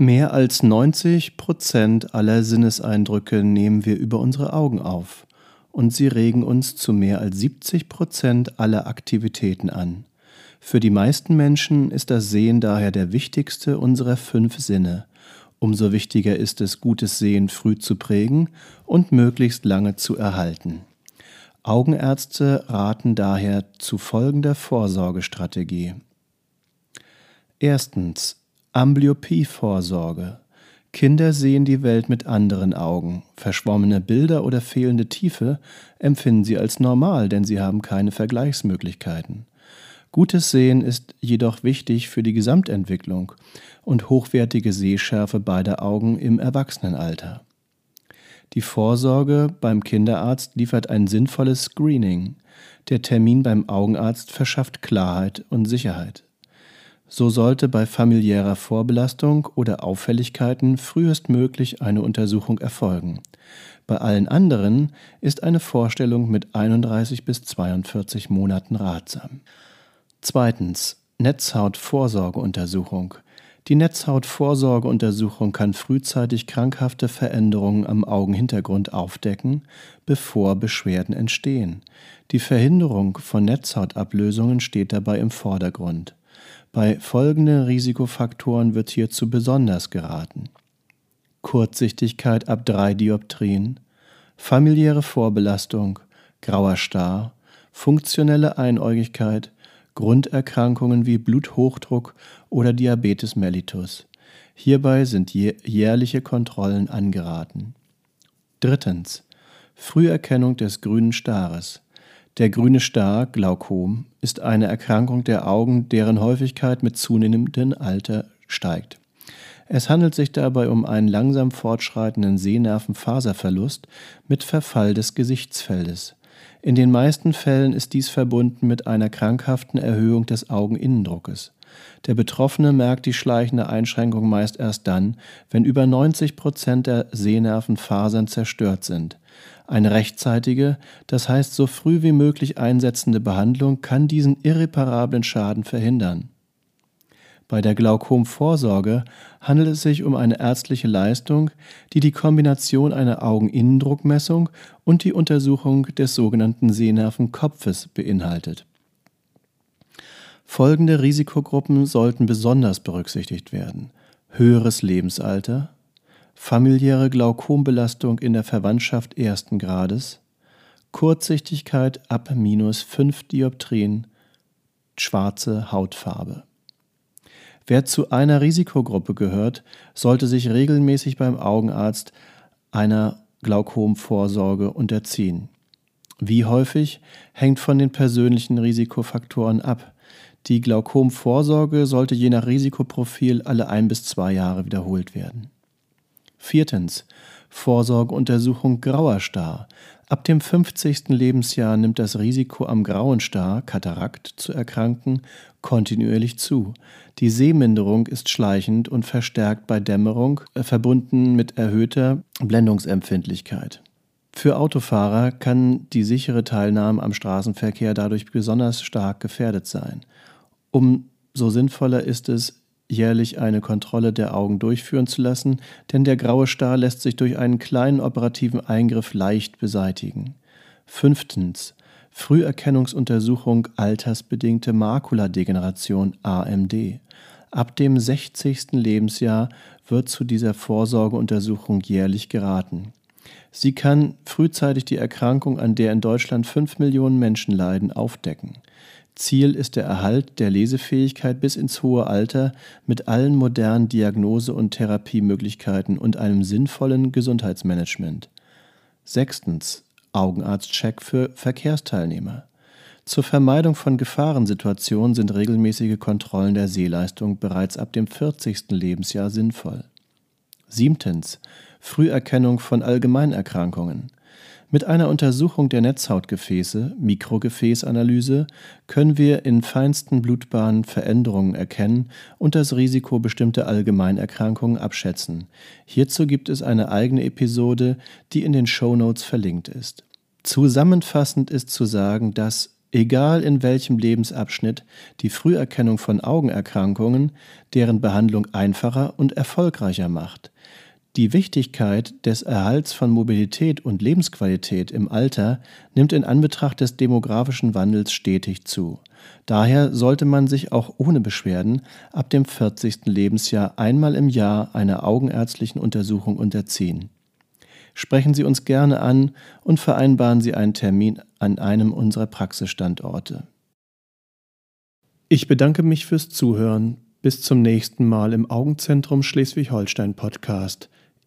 Mehr als 90 Prozent aller Sinneseindrücke nehmen wir über unsere Augen auf und sie regen uns zu mehr als 70 Prozent aller Aktivitäten an. Für die meisten Menschen ist das Sehen daher der wichtigste unserer fünf Sinne. Umso wichtiger ist es, gutes Sehen früh zu prägen und möglichst lange zu erhalten. Augenärzte raten daher zu folgender Vorsorgestrategie. Erstens Amblyopie-Vorsorge. Kinder sehen die Welt mit anderen Augen. Verschwommene Bilder oder fehlende Tiefe empfinden sie als normal, denn sie haben keine Vergleichsmöglichkeiten. Gutes Sehen ist jedoch wichtig für die Gesamtentwicklung und hochwertige Sehschärfe beider Augen im Erwachsenenalter. Die Vorsorge beim Kinderarzt liefert ein sinnvolles Screening. Der Termin beim Augenarzt verschafft Klarheit und Sicherheit. So sollte bei familiärer Vorbelastung oder Auffälligkeiten frühestmöglich eine Untersuchung erfolgen. Bei allen anderen ist eine Vorstellung mit 31 bis 42 Monaten ratsam. Zweitens Netzhautvorsorgeuntersuchung. Die Netzhautvorsorgeuntersuchung kann frühzeitig krankhafte Veränderungen am Augenhintergrund aufdecken, bevor Beschwerden entstehen. Die Verhinderung von Netzhautablösungen steht dabei im Vordergrund. Bei folgenden Risikofaktoren wird hierzu besonders geraten. Kurzsichtigkeit ab drei Dioptrien, familiäre Vorbelastung, grauer Star, funktionelle Einäugigkeit, Grunderkrankungen wie Bluthochdruck oder Diabetes mellitus. Hierbei sind jährliche Kontrollen angeraten. Drittens. Früherkennung des grünen Stares. Der grüne Star, Glaukom, ist eine Erkrankung der Augen, deren Häufigkeit mit zunehmendem Alter steigt. Es handelt sich dabei um einen langsam fortschreitenden Sehnervenfaserverlust mit Verfall des Gesichtsfeldes. In den meisten Fällen ist dies verbunden mit einer krankhaften Erhöhung des Augeninnendruckes. Der Betroffene merkt die schleichende Einschränkung meist erst dann, wenn über 90 Prozent der Sehnervenfasern zerstört sind. Eine rechtzeitige, das heißt so früh wie möglich einsetzende Behandlung kann diesen irreparablen Schaden verhindern. Bei der Glaukomvorsorge handelt es sich um eine ärztliche Leistung, die die Kombination einer Augeninnendruckmessung und die Untersuchung des sogenannten Sehnervenkopfes beinhaltet. Folgende Risikogruppen sollten besonders berücksichtigt werden. Höheres Lebensalter, familiäre Glaukombelastung in der Verwandtschaft ersten Grades, Kurzsichtigkeit ab minus 5 Dioptrien, schwarze Hautfarbe. Wer zu einer Risikogruppe gehört, sollte sich regelmäßig beim Augenarzt einer Glaukomvorsorge unterziehen. Wie häufig hängt von den persönlichen Risikofaktoren ab. Die Glaukomvorsorge sollte je nach Risikoprofil alle ein bis zwei Jahre wiederholt werden. Viertens. Vorsorgeuntersuchung grauer Star. Ab dem 50. Lebensjahr nimmt das Risiko am grauen Star, Katarakt, zu erkranken, kontinuierlich zu. Die Sehminderung ist schleichend und verstärkt bei Dämmerung, äh, verbunden mit erhöhter Blendungsempfindlichkeit. Für Autofahrer kann die sichere Teilnahme am Straßenverkehr dadurch besonders stark gefährdet sein. Umso sinnvoller ist es, jährlich eine Kontrolle der Augen durchführen zu lassen, denn der graue Star lässt sich durch einen kleinen operativen Eingriff leicht beseitigen. Fünftens. Früherkennungsuntersuchung altersbedingte Makuladegeneration AMD. Ab dem 60. Lebensjahr wird zu dieser Vorsorgeuntersuchung jährlich geraten. Sie kann frühzeitig die Erkrankung, an der in Deutschland 5 Millionen Menschen leiden, aufdecken. Ziel ist der Erhalt der Lesefähigkeit bis ins hohe Alter mit allen modernen Diagnose- und Therapiemöglichkeiten und einem sinnvollen Gesundheitsmanagement. Sechstens. Augenarztcheck für Verkehrsteilnehmer. Zur Vermeidung von Gefahrensituationen sind regelmäßige Kontrollen der Sehleistung bereits ab dem 40. Lebensjahr sinnvoll. Siebtens. Früherkennung von Allgemeinerkrankungen. Mit einer Untersuchung der Netzhautgefäße, Mikrogefäßanalyse, können wir in feinsten Blutbahnen Veränderungen erkennen und das Risiko bestimmter Allgemeinerkrankungen abschätzen. Hierzu gibt es eine eigene Episode, die in den Shownotes verlinkt ist. Zusammenfassend ist zu sagen, dass egal in welchem Lebensabschnitt, die Früherkennung von Augenerkrankungen deren Behandlung einfacher und erfolgreicher macht. Die Wichtigkeit des Erhalts von Mobilität und Lebensqualität im Alter nimmt in Anbetracht des demografischen Wandels stetig zu. Daher sollte man sich auch ohne Beschwerden ab dem 40. Lebensjahr einmal im Jahr einer augenärztlichen Untersuchung unterziehen. Sprechen Sie uns gerne an und vereinbaren Sie einen Termin an einem unserer Praxisstandorte. Ich bedanke mich fürs Zuhören. Bis zum nächsten Mal im Augenzentrum Schleswig-Holstein Podcast.